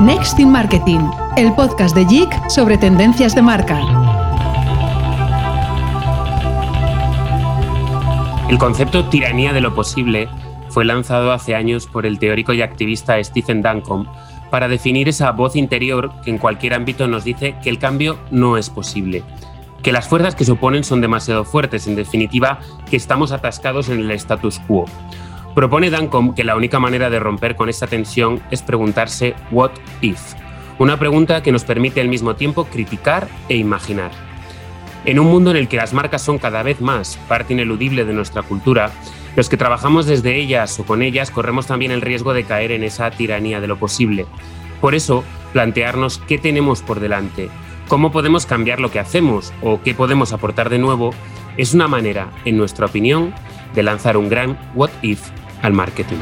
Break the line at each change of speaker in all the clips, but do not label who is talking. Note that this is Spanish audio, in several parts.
Next in Marketing, el podcast de JIC sobre tendencias de marca.
El concepto tiranía de lo posible fue lanzado hace años por el teórico y activista Stephen Duncombe para definir esa voz interior que en cualquier ámbito nos dice que el cambio no es posible, que las fuerzas que se oponen son demasiado fuertes, en definitiva, que estamos atascados en el status quo. Propone Duncombe que la única manera de romper con esta tensión es preguntarse what if, una pregunta que nos permite al mismo tiempo criticar e imaginar. En un mundo en el que las marcas son cada vez más parte ineludible de nuestra cultura, los que trabajamos desde ellas o con ellas corremos también el riesgo de caer en esa tiranía de lo posible. Por eso, plantearnos qué tenemos por delante, cómo podemos cambiar lo que hacemos o qué podemos aportar de nuevo, es una manera, en nuestra opinión, de lanzar un gran what if al marketing.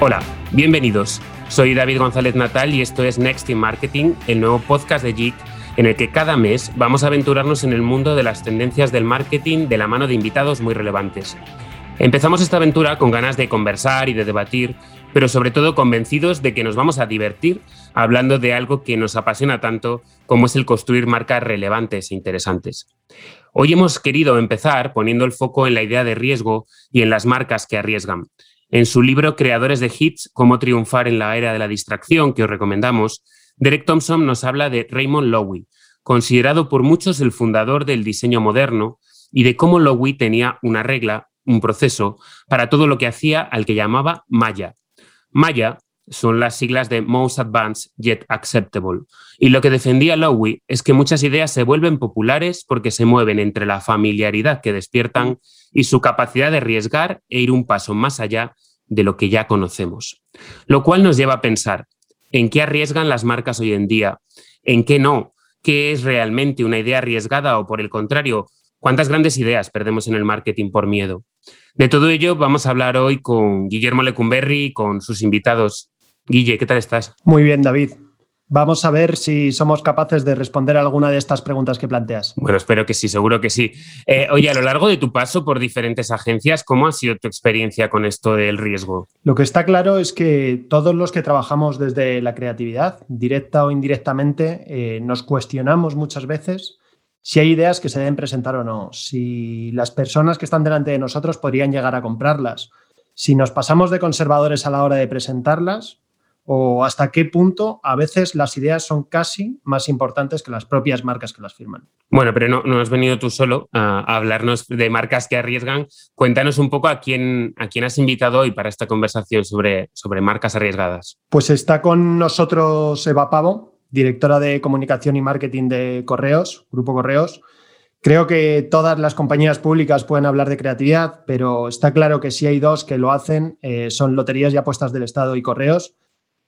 Hola, bienvenidos. Soy David González Natal y esto es Next in Marketing, el nuevo podcast de JIC en el que cada mes vamos a aventurarnos en el mundo de las tendencias del marketing de la mano de invitados muy relevantes. Empezamos esta aventura con ganas de conversar y de debatir, pero sobre todo convencidos de que nos vamos a divertir hablando de algo que nos apasiona tanto como es el construir marcas relevantes e interesantes. Hoy hemos querido empezar poniendo el foco en la idea de riesgo y en las marcas que arriesgan. En su libro Creadores de Hits, cómo triunfar en la era de la distracción, que os recomendamos, Derek Thompson nos habla de Raymond Loewy, considerado por muchos el fundador del diseño moderno, y de cómo Loewy tenía una regla, un proceso, para todo lo que hacía al que llamaba Maya. Maya son las siglas de Most Advanced Yet Acceptable. Y lo que defendía Lowy es que muchas ideas se vuelven populares porque se mueven entre la familiaridad que despiertan y su capacidad de arriesgar e ir un paso más allá de lo que ya conocemos. Lo cual nos lleva a pensar en qué arriesgan las marcas hoy en día, en qué no, qué es realmente una idea arriesgada o por el contrario, cuántas grandes ideas perdemos en el marketing por miedo. De todo ello vamos a hablar hoy con Guillermo Lecumberri y con sus invitados. Guille, ¿qué tal estás?
Muy bien, David. Vamos a ver si somos capaces de responder a alguna de estas preguntas que planteas.
Bueno, espero que sí, seguro que sí. Eh, oye, a lo largo de tu paso por diferentes agencias, ¿cómo ha sido tu experiencia con esto del riesgo?
Lo que está claro es que todos los que trabajamos desde la creatividad, directa o indirectamente, eh, nos cuestionamos muchas veces si hay ideas que se deben presentar o no, si las personas que están delante de nosotros podrían llegar a comprarlas, si nos pasamos de conservadores a la hora de presentarlas o hasta qué punto a veces las ideas son casi más importantes que las propias marcas que las firman.
Bueno, pero no, no has venido tú solo a, hablarnos de marcas que arriesgan. Cuéntanos un poco a quién, a quién has invitado hoy para esta conversación sobre, sobre marcas arriesgadas.
Pues está con nosotros Eva Pavo, directora de comunicación y marketing de Correos, Grupo Correos. Creo que todas las compañías públicas pueden hablar de creatividad, pero está claro que si hay dos que lo hacen, eh, son Loterías y Apuestas del Estado y Correos.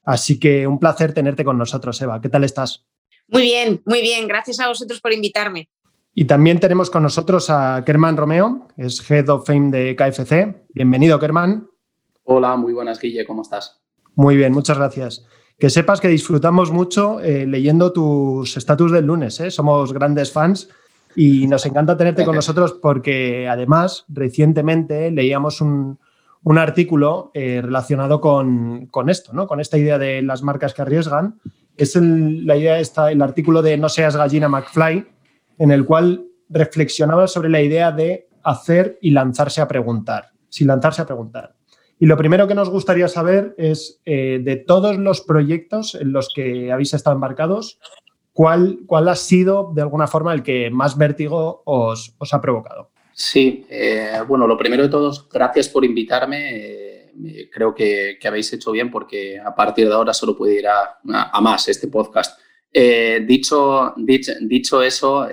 Así que un placer tenerte con nosotros, Eva. ¿Qué tal estás?
Muy bien, muy bien. Gracias a vosotros por invitarme.
Y también tenemos con nosotros a Kerman Romeo, que es Head of Fame de KFC. Bienvenido, Kerman.
Hola, muy buenas, Guille. ¿Cómo estás?
Muy bien, muchas gracias. Que sepas que disfrutamos mucho eh, leyendo tus estatus del lunes. ¿eh? Somos grandes fans y nos encanta tenerte con nosotros porque además recientemente leíamos un, un artículo eh, relacionado con, esto, ¿no? con esta idea de las marcas que arriesgan. Es la idea, el artículo de No seas gallina McFly, en el cual reflexionaba sobre la idea de hacer y lanzarse a preguntar, sin lanzarse a preguntar. Y lo primero que nos gustaría saber es, eh, de todos los proyectos en los que habéis estado embarcados, ¿cuál, cuál ha sido, de alguna forma, el que más vértigo os ha provocado?
Sí, eh, bueno, lo primero de todos, gracias por invitarme. Eh, creo que, habéis hecho bien porque a partir de ahora solo puede ir a, más este podcast. Eh, dicho, dicho, eso,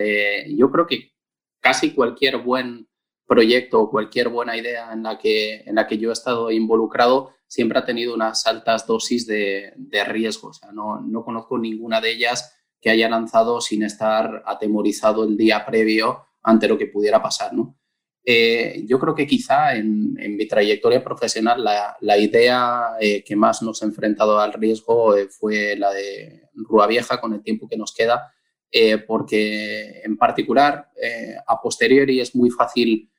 yo creo que casi cualquier buen proyecto o cualquier buena idea en la, que, en la que yo he estado involucrado siempre ha tenido unas altas dosis de, de riesgo. O sea, no, no conozco ninguna de ellas que haya lanzado sin estar atemorizado el día previo ante lo que pudiera pasar. ¿no? eh, yo creo que quizá en, mi trayectoria profesional la, idea eh, que más nos ha enfrentado al riesgo eh, fue la de Rúa Vieja con el tiempo que nos queda, porque en particular a posteriori es muy fácil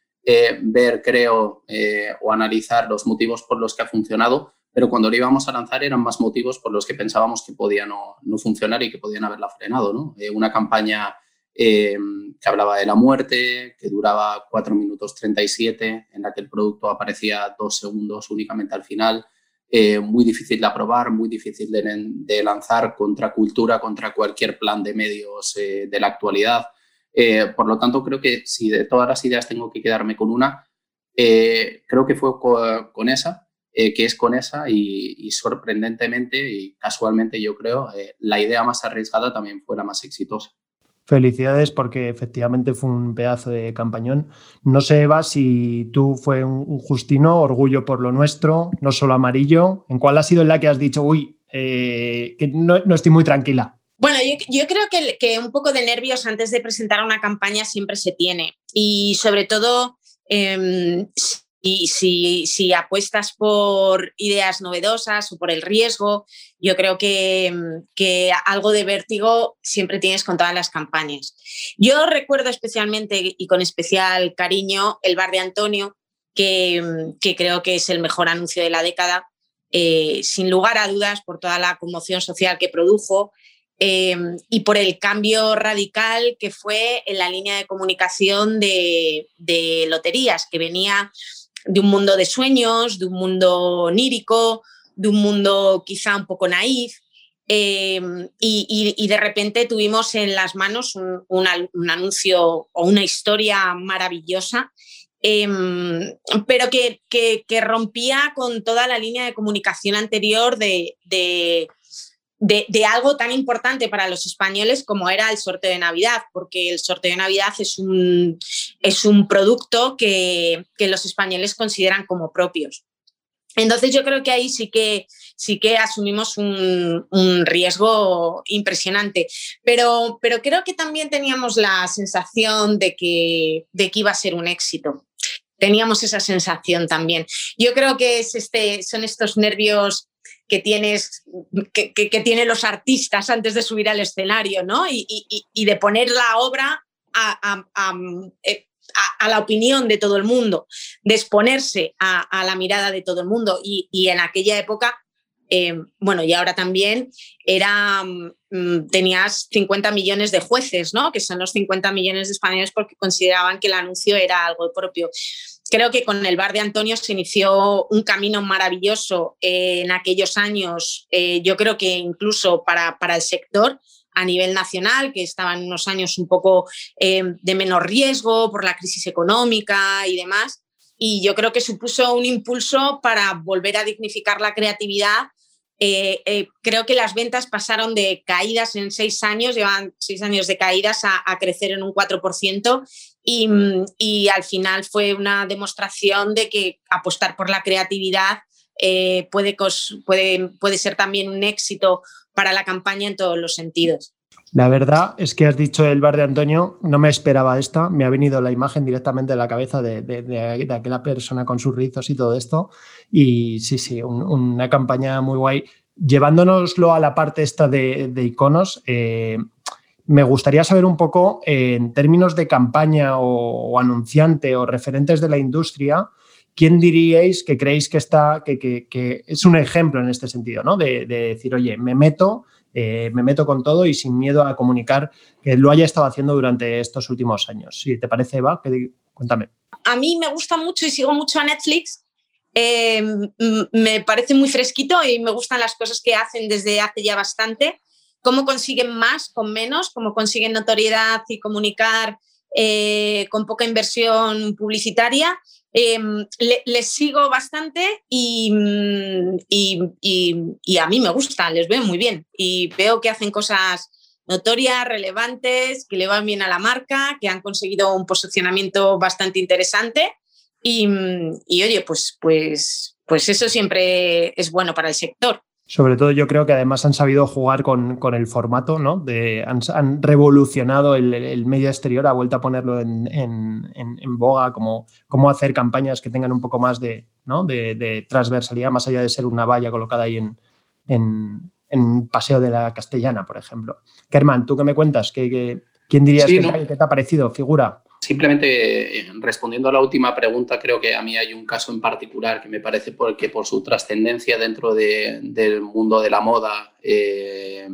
ver, creo, o analizar los motivos por los que ha funcionado, pero cuando lo íbamos a lanzar eran más motivos por los que pensábamos que podía no, no funcionar y que podían haberla frenado. ¿no? una campaña Em, que hablaba de la muerte, que duraba 4 minutos 37, en la que el producto aparecía dos segundos únicamente al final. Eh, muy difícil de aprobar, muy difícil de, lanzar contra cultura, contra cualquier plan de medios eh, de la actualidad. Eh, por lo tanto, creo que si de todas las ideas tengo que quedarme con una, creo que fue con, esa, que es con esa y, sorprendentemente y casualmente yo creo, la idea más arriesgada también fue la más exitosa.
Felicidades porque efectivamente fue un pedazo de campañón. No sé, Eva, si tú fue un, Justino, orgullo por lo nuestro, no solo amarillo. ¿En cuál ha sido la que has dicho, uy, eh, que no, estoy muy tranquila?
Bueno, yo, creo que, que, un poco de nervios antes de presentar una campaña siempre se tiene. Y sobre todo, eh, y si, si, apuestas por ideas novedosas o por el riesgo, yo creo que, que, algo de vértigo siempre tienes con todas las campañas. Yo recuerdo especialmente y con especial cariño el bar de Antonio, que, que creo que es el mejor anuncio de la década, eh, sin lugar a dudas por toda la conmoción social que produjo. Eh, y por el cambio radical que fue en la línea de comunicación de, de loterías, que venía de un mundo de sueños, de un mundo onírico, de un mundo quizá un poco naif. Eh, y, de repente tuvimos en las manos un, anuncio o una historia maravillosa, em, pero que, rompía con toda la línea de comunicación anterior de, algo tan importante para los españoles como era el sorteo de Navidad, porque el sorteo de Navidad es un, es un producto que, los españoles consideran como propios. Entonces yo creo que ahí sí que, sí que asumimos un, riesgo impresionante, pero, pero creo que también teníamos la sensación de que, de que iba a ser un éxito. Teníamos esa sensación también. Yo creo que es este, son estos nervios que tienes, que, tienen los artistas antes de subir al escenario, ¿no? Y, de poner la obra eh, a, la opinión de todo el mundo, de exponerse a, la mirada de todo el mundo. Y, en aquella época, eh, bueno, y ahora también, era, mm, tenías 50 millones de jueces, ¿no? Que son los 50 millones de españoles porque consideraban que el anuncio era algo propio creo que con el bar de Antonio se inició un camino maravilloso en aquellos años, eh, yo creo que incluso para, para, el sector a nivel nacional, que estaban unos años un poco eh, de menor riesgo por la crisis económica y demás. Y yo creo que supuso un impulso para volver a dignificar la creatividad eh, creo que las ventas pasaron de caídas en seis años, llevan seis años de caídas, a, crecer en un 4%. Mm, y, al final fue una demostración de que apostar por la creatividad eh, puede ser también un éxito para la campaña en todos los sentidos.
La verdad es que has dicho el bar de Antonio, no me esperaba esta, me ha venido la imagen directamente de la cabeza de, aquella persona con sus rizos y todo esto. Y sí, sí, una campaña muy guay. Llevándonoslo a la parte esta de, iconos, eh, me gustaría saber un poco, en términos de campaña o, anunciante o referentes de la industria, ¿quién diríais que creéis que está, que, es un ejemplo en este sentido, ¿no? De, decir, oye, me meto, eh, me meto con todo y sin miedo a comunicar que lo haya estado haciendo durante estos últimos años. Si te parece, Eva, cuéntame.
A mí me gusta mucho y sigo mucho a Netflix. Eh, me parece muy fresquito y me gustan las cosas que hacen desde hace ya bastante cómo consiguen más con menos, cómo consiguen notoriedad y comunicar eh, con poca inversión publicitaria. Em, les sigo bastante mm, y, y, a mí me gusta, les veo muy bien y veo que hacen cosas notorias, relevantes, que le van bien a la marca, que han conseguido un posicionamiento bastante interesante y, mm, oye, pues, pues, pues eso siempre es bueno para el sector.
Sobre todo yo creo que además han sabido jugar con, el formato, ¿no? De, han, revolucionado el, medio exterior, ha vuelto a ponerlo en, boga, como cómo hacer campañas que tengan un poco más de, ¿no? de, transversalidad, más allá de ser una valla colocada ahí en, Paseo de la Castellana, por ejemplo. Kerman, ¿tú qué me cuentas? ¿Qué, quién dirías que, que, te ha parecido, figura?
Simplemente eh, respondiendo a la última pregunta, creo que a mí hay un caso en particular que me parece porque por su trascendencia dentro del mundo de la moda, eh,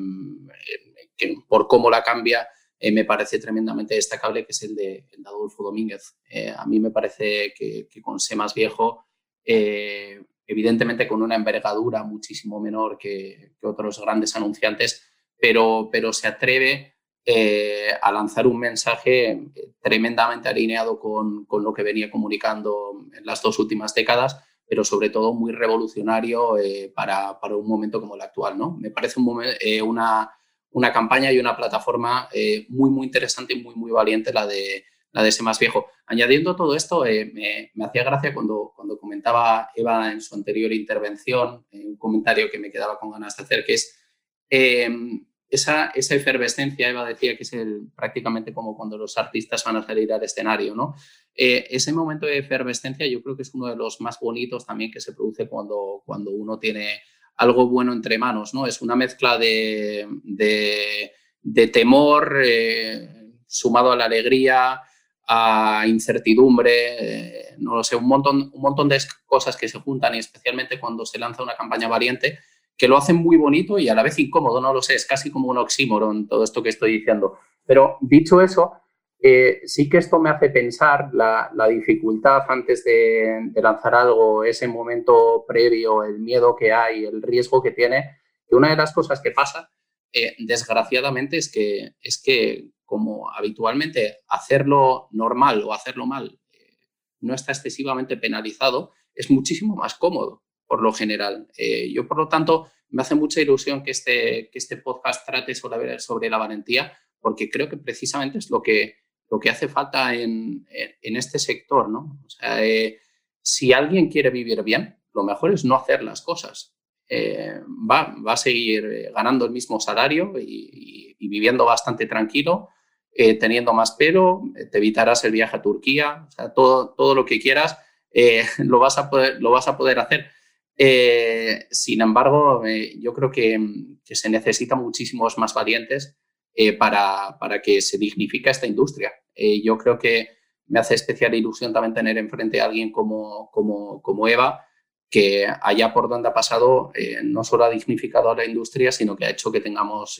por cómo la cambia, eh, me parece tremendamente destacable, que es el de, Adolfo Domínguez. a mí me parece que, con Sé más viejo, evidentemente con una envergadura muchísimo menor que, que otros grandes anunciantes, pero, pero se atreve eh, a lanzar un mensaje tremendamente alineado con, lo que venía comunicando en las dos últimas décadas, pero sobre todo muy revolucionario eh, para, un momento como el actual. ¿no? Me parece eh, una, una, campaña y una plataforma muy, muy interesante y muy, muy valiente la de, la de ese más viejo. Añadiendo todo esto, me, hacía gracia cuando, cuando comentaba Eva en su anterior intervención, un comentario que me quedaba con ganas de hacer, que es esa, esa, efervescencia, Eva decía que es el, prácticamente como cuando los artistas van a salir al escenario, ¿no? Eh, ese momento de efervescencia yo creo que es uno de los más bonitos también que se produce cuando, cuando uno tiene algo bueno entre manos, ¿no? Es una mezcla de, de, temor eh, sumado a la alegría, a incertidumbre, eh, no lo sé, un montón, un montón de cosas que se juntan y especialmente cuando se lanza una campaña valiente, que lo hacen muy bonito y a la vez incómodo, no lo sé, es casi como un oxímoron todo esto que estoy diciendo. Pero dicho eso, eh, sí que esto me hace pensar la, dificultad antes de, lanzar algo, ese momento previo, el miedo que hay, el riesgo que tiene, que una de las cosas que pasa, eh, desgraciadamente, es que, es que como habitualmente hacerlo normal o hacerlo mal eh, no está excesivamente penalizado, es muchísimo más cómodo por lo general. Eh, yo, por lo tanto, me hace mucha ilusión que este, que este podcast trate sobre, sobre la valentía, porque creo que precisamente es lo que, lo que hace falta en, en este sector. ¿no? O eh, si alguien quiere vivir bien, lo mejor es no hacer las cosas. Eh, va, va, a seguir ganando el mismo salario y, viviendo bastante tranquilo, teniendo más pelo, te evitarás el viaje a Turquía, todo, todo lo que quieras lo, vas a poder, lo vas a poder hacer. Eh, sin embargo, eh, yo creo que, se necesitan muchísimos más valientes eh, para, para, que se dignifique esta industria. yo creo que me hace especial ilusión también tener enfrente a alguien como, como, como Eva, que allá por donde ha pasado no solo ha dignificado a la industria, sino que ha hecho que tengamos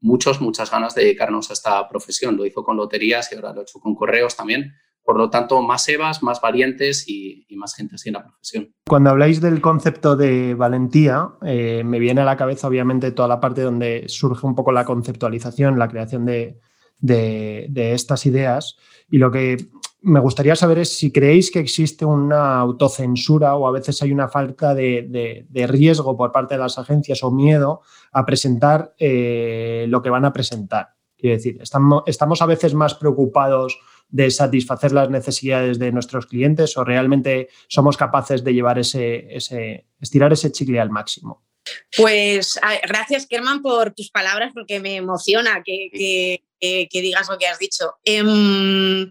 muchos, muchas ganas de dedicarnos a esta profesión. Lo hizo con loterías y ahora lo ha hecho con correos también. Por lo tanto, más Evas, más valientes y, más gente así en la profesión.
Cuando habláis del concepto de valentía, eh, me viene a la cabeza obviamente toda la parte donde surge un poco la conceptualización, la creación de, estas ideas. Y lo que me gustaría saber es si creéis que existe una autocensura o a veces hay una falta de, riesgo por parte de las agencias o miedo a presentar eh, lo que van a presentar. Quiero decir, estamos, estamos a veces más preocupados de satisfacer las necesidades de nuestros clientes o realmente somos capaces de llevar ese, ese estirar ese chicle al máximo?
Pues gracias, Kerman, por tus palabras, porque me emociona que, digas lo que has dicho. Em,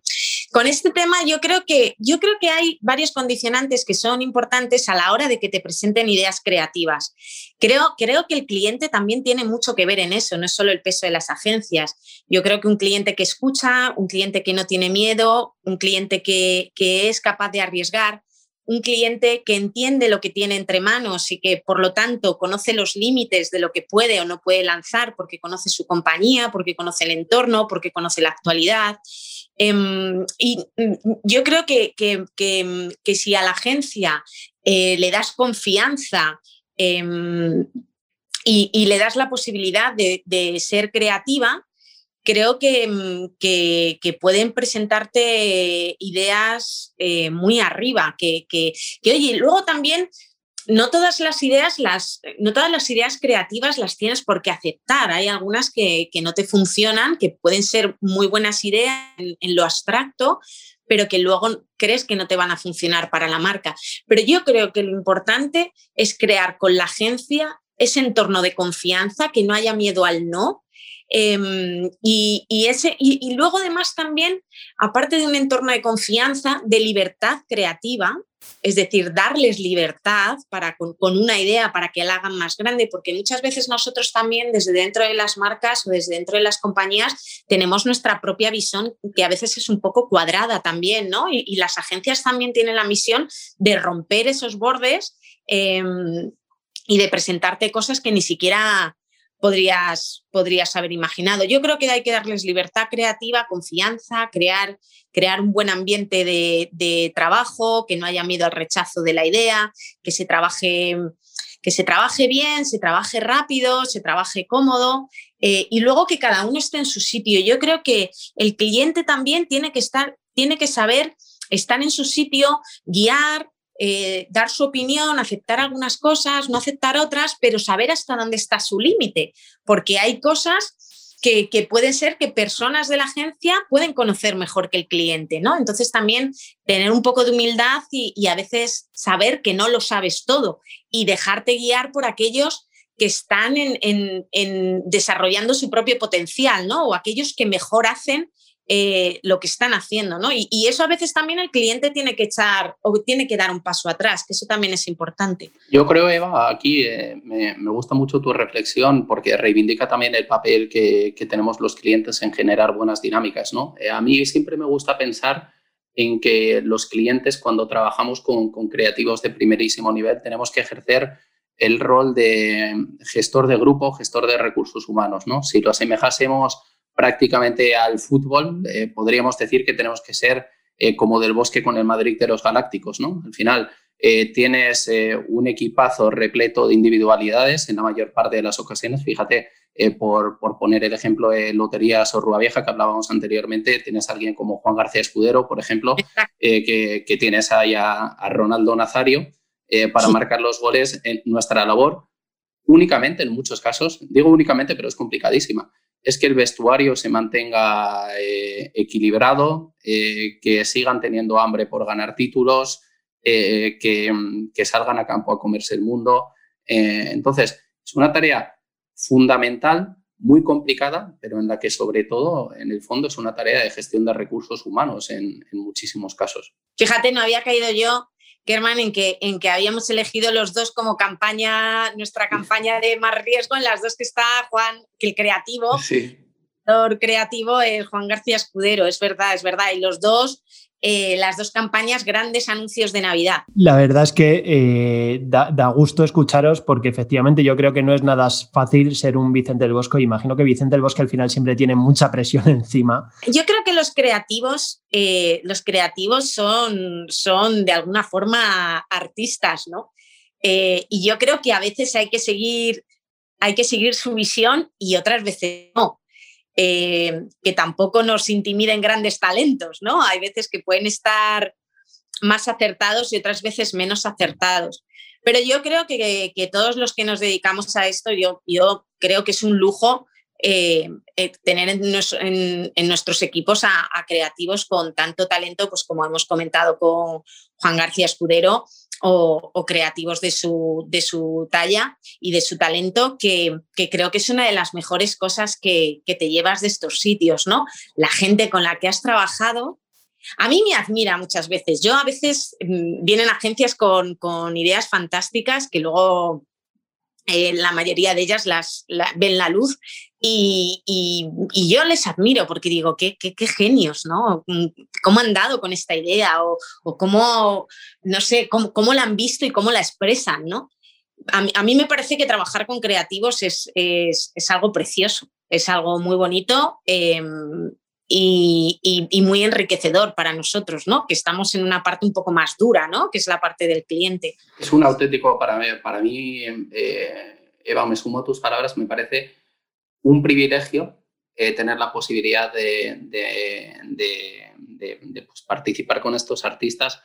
con este tema yo creo, que, yo creo que hay varios condicionantes que son importantes a la hora de que te presenten ideas creativas. Creo, creo que el cliente también tiene mucho que ver en eso, no es solo el peso de las agencias. Yo creo que un cliente que escucha, un cliente que no tiene miedo, un cliente que, que es capaz de arriesgar, un cliente que entiende lo que tiene entre manos y que por lo tanto conoce los límites de lo que puede o no puede lanzar porque conoce su compañía, porque conoce el entorno, porque conoce la actualidad. Em, y mm, yo creo que, que, si a la agencia eh, le das confianza em, y, le das la posibilidad de, de ser creativa, creo mm, que, que, pueden presentarte ideas eh, muy arriba, que, que, oye, luego también no todas las ideas, las, no todas las ideas creativas las tienes por qué aceptar. Hay algunas que, no te funcionan, que pueden ser muy buenas ideas en, lo abstracto, pero que luego crees que no te van a funcionar para la marca. Pero yo creo que lo importante es crear con la agencia ese entorno de confianza, que no haya miedo al no. Em, y, ese, y, luego además también, aparte de un entorno de confianza, de libertad creativa, es decir, darles libertad para, con, una idea para que la hagan más grande, porque muchas veces nosotros también desde dentro de las marcas o desde dentro de las compañías tenemos nuestra propia visión que a veces es un poco cuadrada también, ¿no? Y, las agencias también tienen la misión de romper esos bordes em, y de presentarte cosas que ni siquiera podrías, podrías haber imaginado. Yo creo que hay que darles libertad creativa, confianza, crear, crear un buen ambiente de, trabajo, que no haya miedo al rechazo de la idea, que se trabaje que se trabaje bien, se trabaje rápido, se trabaje cómodo eh, y luego que cada uno esté en su sitio. Yo creo que el cliente también tiene que estar, tiene que saber estar en su sitio, guiar, eh, dar su opinión, aceptar algunas cosas, no aceptar otras, pero saber hasta dónde está su límite, porque hay cosas que, pueden ser que personas de la agencia pueden conocer mejor que el cliente, ¿no? Entonces también tener un poco de humildad y, a veces saber que no lo sabes todo y dejarte guiar por aquellos que están en, desarrollando su propio potencial, ¿no? O aquellos que mejor hacen eh, lo que están haciendo, ¿no? Y, eso a veces también el cliente tiene que echar o tiene que dar un paso atrás, que eso también es importante.
Yo creo, Eva, aquí eh, me, gusta mucho tu reflexión porque reivindica también el papel que, tenemos los clientes en generar buenas dinámicas, ¿no? Eh, a mí siempre me gusta pensar en que los clientes cuando trabajamos con, con creativos de primerísimo nivel tenemos que ejercer el rol de gestor de grupo, gestor de recursos humanos, ¿no? Si lo asemejásemos prácticamente al fútbol, eh, podríamos decir que tenemos que ser eh, como del bosque con el Madrid de los Galácticos, ¿no? Al final eh, tienes un equipazo repleto de individualidades en la mayor parte de las ocasiones. Fíjate, por, poner el ejemplo de Loterías o Rúa Vieja que hablábamos anteriormente, tienes a alguien como Juan García Escudero, por ejemplo, que, tienes ahí a, Ronaldo Nazario para marcar los goles en nuestra labor únicamente en muchos casos, digo únicamente, pero es complicadísima, es que el vestuario se mantenga eh, equilibrado, eh, que sigan teniendo hambre por ganar títulos, eh, que, salgan a campo a comerse el mundo. entonces, es una tarea fundamental, muy complicada, pero en la que sobre todo, en el fondo, es una tarea de gestión de recursos humanos en, en muchísimos casos.
Fíjate, no había caído yo Germán, en que, en que habíamos elegido los dos como campaña, nuestra campaña de más riesgo, en las dos que está Juan, que el creativo,
sí.
el creativo es Juan García Escudero, es verdad, es verdad, y los dos eh, las dos campañas, grandes anuncios de Navidad.
La verdad es que eh, da, gusto escucharos porque efectivamente yo creo que no es nada fácil ser un Vicente del Bosco. Imagino que Vicente del Bosque al final siempre tiene mucha presión encima.
Yo creo que los creativos, eh, los creativos son, son de alguna forma artistas, ¿no? y yo creo que a veces hay que seguir, hay que seguir su visión y otras veces no. Eh, que tampoco nos intimiden grandes talentos, ¿no? Hay veces que pueden estar más acertados y otras veces menos acertados. Pero yo creo que, todos los que nos dedicamos a esto, yo, yo creo que es un lujo eh, eh, tener en, nuestros equipos a, creativos con tanto talento, pues como hemos comentado con Juan García Escudero, o, creativos de su, de su, talla y de su talento, que, creo que es una de las mejores cosas que, te llevas de estos sitios, ¿no? La gente con la que has trabajado. A mí me admira muchas veces. Yo a veces mm, vienen agencias con, con ideas fantásticas que luego eh, la mayoría de ellas las, ven la luz y, yo les admiro porque digo, qué, qué, genios, ¿no? Mm, ¿Cómo han dado con esta idea? O, cómo, no sé, cómo, la han visto y cómo la expresan, ¿no? A, mí me parece que trabajar con creativos es, algo precioso, es algo muy bonito. Em, y, muy enriquecedor para nosotros, ¿no? Que estamos en una parte un poco más dura, ¿no? Que es la parte del cliente.
Es un auténtico, para mí, para mí eh, Eva, me sumo a tus palabras, me parece un privilegio eh, tener la posibilidad de, pues, participar con estos artistas.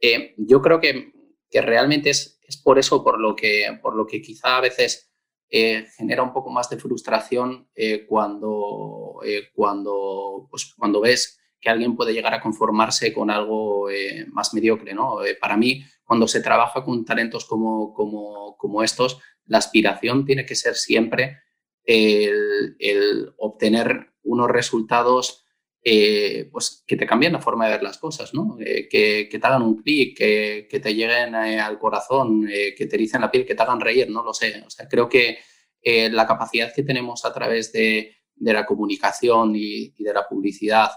Eh, yo creo que, realmente es, es, por eso por lo, que, por lo que quizá a veces eh, genera un poco más de frustración eh, cuando, eh, cuando, pues, cuando ves que alguien puede llegar a conformarse con algo más mediocre. ¿no? para mí, cuando se trabaja con talentos como, como, como estos, la aspiración tiene que ser siempre el, obtener unos resultados eh, pues, que te cambien la forma de ver las cosas, ¿no? Eh, que, te hagan un clic, que, te lleguen eh, al corazón, que te ericen la piel, que te hagan reír, no lo sé. O sea, creo que la capacidad que tenemos a través de, la comunicación y, de la publicidad,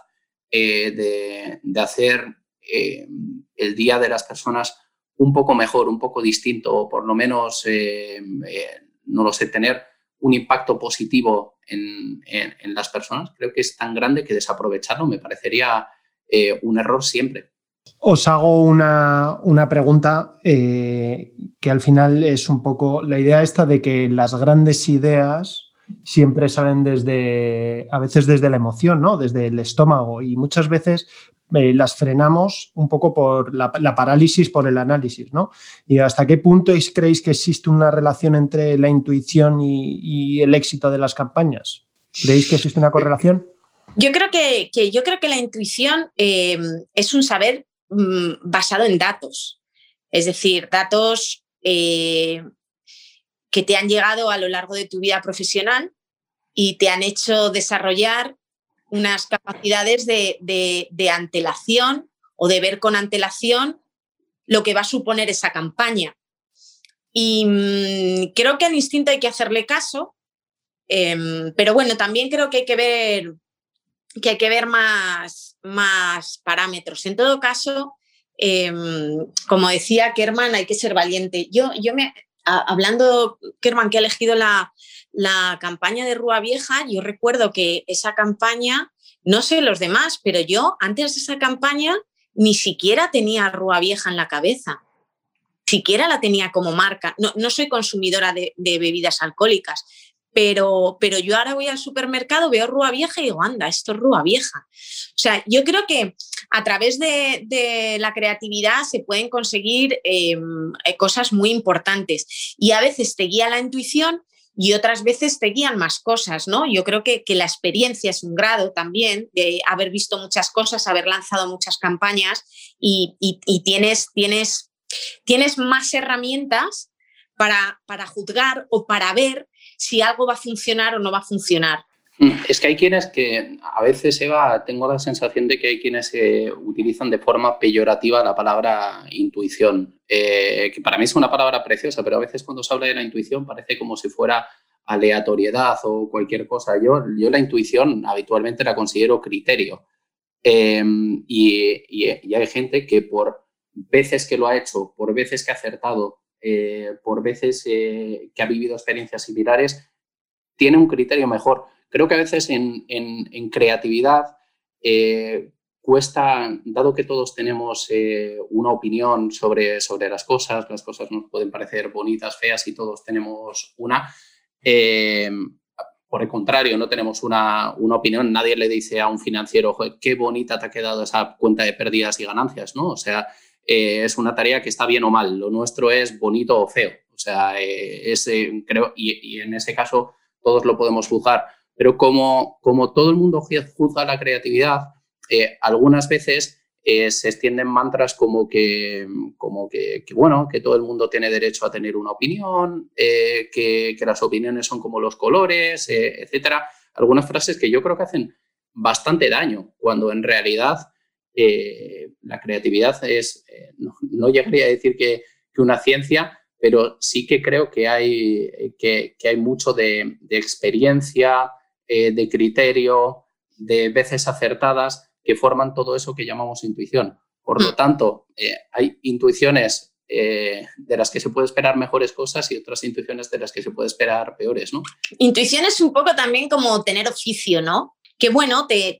de, hacer el día de las personas un poco mejor, un poco distinto, o por lo menos, no lo sé, tener un impacto positivo en, las personas, creo que es tan grande que desaprovecharlo me parecería eh, un error siempre.
Os hago una, pregunta eh, que al final es un poco la idea esta de que las grandes ideas siempre salen desde, a veces desde la emoción, ¿no? Desde el estómago y muchas veces eh, las frenamos un poco por la, parálisis, por el análisis, ¿no? ¿Y hasta qué punto creéis que existe una relación entre la intuición y, el éxito de las campañas? ¿Creéis que existe una correlación?
Yo creo que, yo creo que la intuición eh, es un saber mm, basado en datos, es decir, datos eh, que te han llegado a lo largo de tu vida profesional y te han hecho desarrollar unas capacidades de, antelación o de ver con antelación lo que va a suponer esa campaña. Y mm, creo que al instinto hay que hacerle caso, em, pero bueno, también creo que hay que ver, que hay que ver más, más parámetros. En todo caso, em, como decía Kerman, hay que ser valiente. Yo, yo me, hablando, Kerman, que ha elegido la, la campaña de Rúa Vieja, yo recuerdo que esa campaña, no sé los demás, pero yo antes de esa campaña ni siquiera tenía Rúa Vieja en la cabeza, siquiera la tenía como marca. No, soy consumidora de, bebidas alcohólicas, pero, pero yo ahora voy al supermercado, veo Rúa Vieja y digo, anda, esto es Rúa Vieja. O sea, yo creo que a través de, la creatividad se pueden conseguir em, cosas muy importantes y a veces te guía la intuición y otras veces te guían más cosas, ¿no? Yo creo que, la experiencia es un grado también de haber visto muchas cosas, haber lanzado muchas campañas y, tienes, tienes, tienes más herramientas para, para juzgar o para ver si algo va a funcionar o no va a funcionar.
Es que hay quienes que a veces, Eva, tengo la sensación de que hay quienes eh, utilizan de forma peyorativa la palabra intuición, eh, que para mí es una palabra preciosa, pero a veces cuando se habla de la intuición parece como si fuera aleatoriedad o cualquier cosa. Yo, yo la intuición habitualmente la considero criterio. Em, y, hay gente que por veces que lo ha hecho, por veces que ha acertado, eh, por veces que ha vivido experiencias similares, tiene un criterio mejor Creo que a veces en, creatividad eh, cuesta, dado que todos tenemos eh, una opinión sobre, sobre las cosas, las cosas nos pueden parecer bonitas, feas y todos tenemos una. Eh, por el contrario, no tenemos una, opinión, nadie le dice a un financiero, qué bonita te ha quedado esa cuenta de pérdidas y ganancias, ¿no? O sea, es una tarea que está bien o mal, lo nuestro es bonito o feo, o sea, es, creo, y, en ese caso todos lo podemos juzgar pero como, como todo el mundo juzga la creatividad, eh, algunas veces eh, se extienden mantras como, que, como que, bueno, que todo el mundo tiene derecho a tener una opinión, eh, que, que, las opiniones son como los colores, etcétera. Algunas frases que yo creo que hacen bastante daño, cuando en realidad la creatividad es, no, llegaría a decir que, que, una ciencia, pero sí que creo que hay, que, hay mucho de, de experiencia, eh, de criterio, de veces acertadas, que forman todo eso que llamamos intuición. Por lo mm. tanto, eh, hay intuiciones eh, de las que se puede esperar mejores cosas y otras intuiciones de las que se puede esperar peores, ¿no?
Intuición es un poco también como tener oficio, ¿no? Que bueno, te,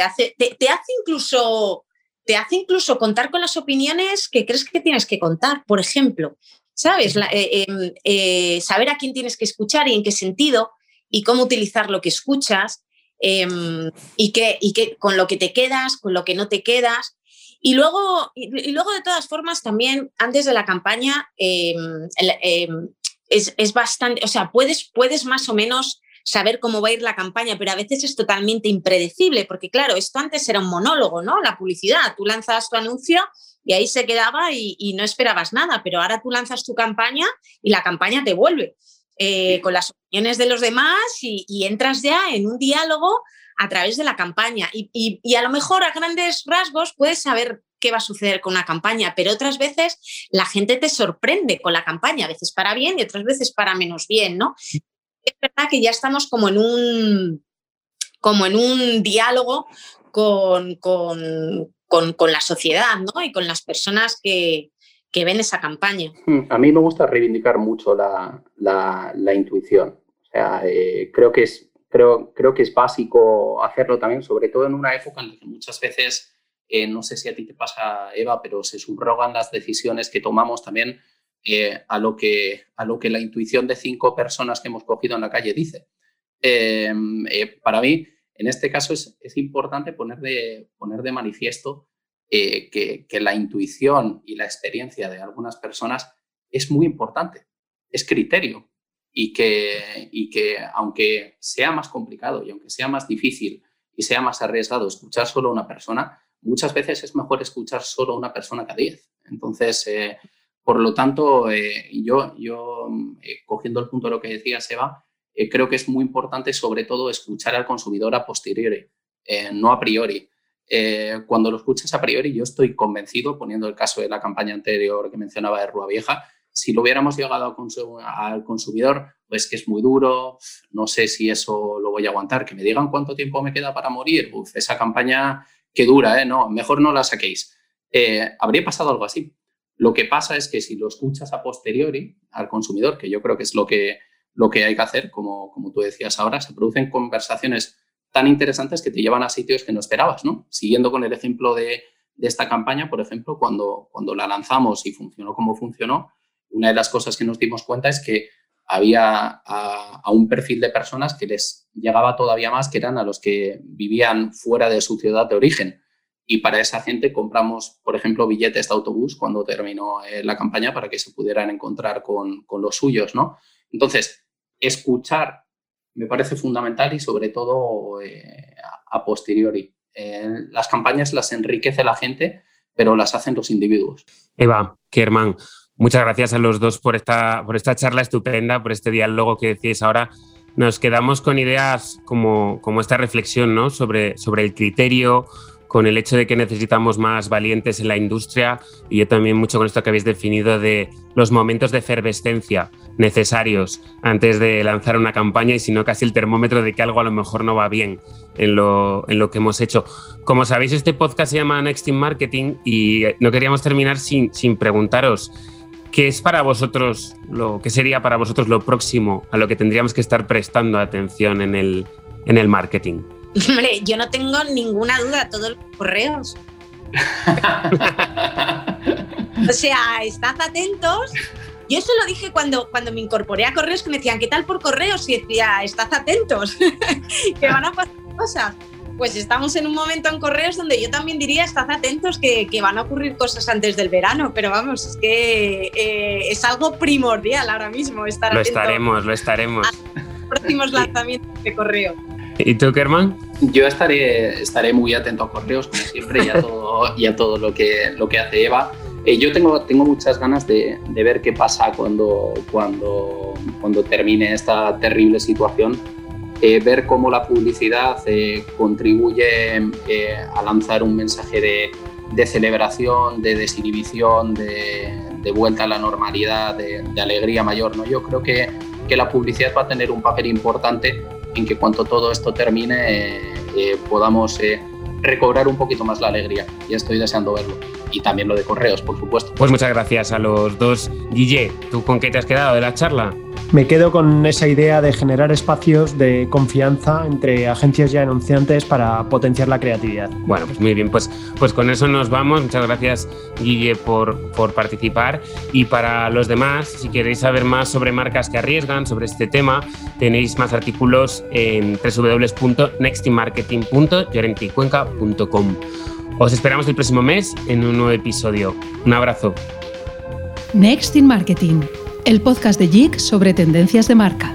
hace, te, hace incluso te hace incluso contar con las opiniones que crees que tienes que contar, por ejemplo, ¿sabes? Em, saber a quién tienes que escuchar y en qué sentido y cómo utilizar lo que escuchas em, y, que, y con lo que te quedas, con lo que no te quedas. Y luego, y, luego de todas formas, también antes de la campaña em, es, es, bastante, o sea, puedes, puedes más o menos saber cómo va a ir la campaña, pero a veces es totalmente impredecible, porque claro, esto antes era un monólogo, ¿no? La publicidad, tú lanzas tu anuncio y ahí se quedaba y, no esperabas nada, pero ahora tú lanzas tu campaña y la campaña te vuelve eh, con las opiniones de los demás y, entras ya en un diálogo a través de la campaña. Y, a lo mejor a grandes rasgos puedes saber qué va a suceder con una campaña, pero otras veces la gente te sorprende con la campaña, a veces para bien y otras veces para menos bien, ¿no? Es verdad que ya estamos como en un, como en un diálogo con, con, la sociedad ¿no? y con las personas que, ven esa campaña.
Hmm, a mí me gusta reivindicar mucho la, intuición. O sea, eh, creo, que es, creo, creo que es básico hacerlo también, sobre todo en una época en la que muchas veces, eh, no sé si a ti te pasa, Eva, pero se subrogan las decisiones que tomamos también eh, a, lo que, a lo que la intuición de cinco personas que hemos cogido en la calle dice. para mí, en este caso es, importante poner de, poner de manifiesto eh, que, la intuición y la experiencia de algunas personas es muy importante, es criterio y que, y que aunque sea más complicado y aunque sea más difícil y sea más arriesgado escuchar solo a una persona, muchas veces es mejor escuchar solo a una persona que diez. Entonces, eh, por lo tanto, eh, yo, yo cogiendo el punto de lo que decía Seba, eh, creo que es muy importante sobre todo escuchar al consumidor a posteriori, eh, no a priori. Eh, cuando lo escuchas a priori, yo estoy convencido, poniendo el caso de la campaña anterior que mencionaba de Rua Vieja, si lo hubiéramos llegado al consumidor, pues que es muy duro, no sé si eso lo voy a aguantar, que me digan cuánto tiempo me queda para morir, esa campaña que dura, ¿eh? no, mejor no la saquéis. habría pasado algo así. Lo que pasa es que si lo escuchas a posteriori al consumidor, que yo creo que es lo que lo que hay que hacer, como, como tú decías ahora, se producen conversaciones tan interesantes que te llevan a sitios que no esperabas, ¿no? Siguiendo con el ejemplo de, esta campaña, por ejemplo, cuando, cuando la lanzamos y funcionó como funcionó, una de las cosas que nos dimos cuenta es que había a, un perfil de personas que les llegaba todavía más, que eran a los que vivían fuera de su ciudad de origen. Y para esa gente compramos, por ejemplo, billetes de autobús cuando terminó eh, la campaña para que se pudieran encontrar con, con los suyos, ¿no? Entonces, escuchar me parece fundamental y sobre todo eh, a, posteriori. Eh, las campañas las enriquece la gente, pero las hacen los individuos.
Eva, Kerman, muchas gracias a los dos por esta, por esta charla estupenda, por este diálogo que decís ahora. Nos quedamos con ideas como, como esta reflexión ¿no? sobre, sobre el criterio, con el hecho de que necesitamos más valientes en la industria y yo también mucho con esto que habéis definido de los momentos de efervescencia necesarios antes de lanzar una campaña y si no casi el termómetro de que algo a lo mejor no va bien en lo, en lo que hemos hecho. Como sabéis, este podcast se llama Next in Marketing y no queríamos terminar sin, sin preguntaros qué es para vosotros, lo que sería para vosotros lo próximo a lo que tendríamos que estar prestando atención en el, en el marketing.
Hombre, yo no tengo ninguna duda, todos los correos. o sea, estad atentos. Yo eso lo dije cuando, cuando me incorporé a correos que me decían, ¿qué tal por correos? Y decía, estad atentos, que van a pasar cosas. Pues estamos en un momento en correos donde yo también diría, estad atentos que, van a ocurrir cosas antes del verano, pero vamos, es que eh, es algo primordial ahora mismo estar
Lo estaremos, lo estaremos.
próximos lanzamientos de correo.
¿Y tú, Kerman?
Yo estaré, estaré muy atento a correos, como siempre, y a todo, y a todo lo, que, lo que hace Eva. Eh, yo tengo, tengo muchas ganas de, de, ver qué pasa cuando, cuando, cuando termine esta terrible situación. Eh, ver cómo la publicidad eh, contribuye a lanzar un mensaje de, de celebración, de desinhibición, de, de, vuelta a la normalidad, de, de, alegría mayor. ¿no? Yo creo que, que la publicidad va a tener un papel importante en que cuando todo esto termine eh, eh, podamos eh, recobrar un poquito más la alegría. Y estoy deseando verlo. Y también lo de correos, por supuesto.
Pues muchas gracias a los dos. Guille, ¿tú con qué te has quedado de la charla?
Me quedo con esa idea de generar espacios de confianza entre agencias y anunciantes para potenciar la creatividad.
Bueno, pues muy bien, pues, pues con eso nos vamos. Muchas gracias, Guille, por, por participar. Y para los demás, si queréis saber más sobre marcas que arriesgan, sobre este tema, tenéis más artículos en www.nextimarketing.llorenticuenca.com. Os esperamos el próximo mes en un nuevo episodio. Un abrazo.
Next in Marketing el podcast de JIC sobre tendencias de marca.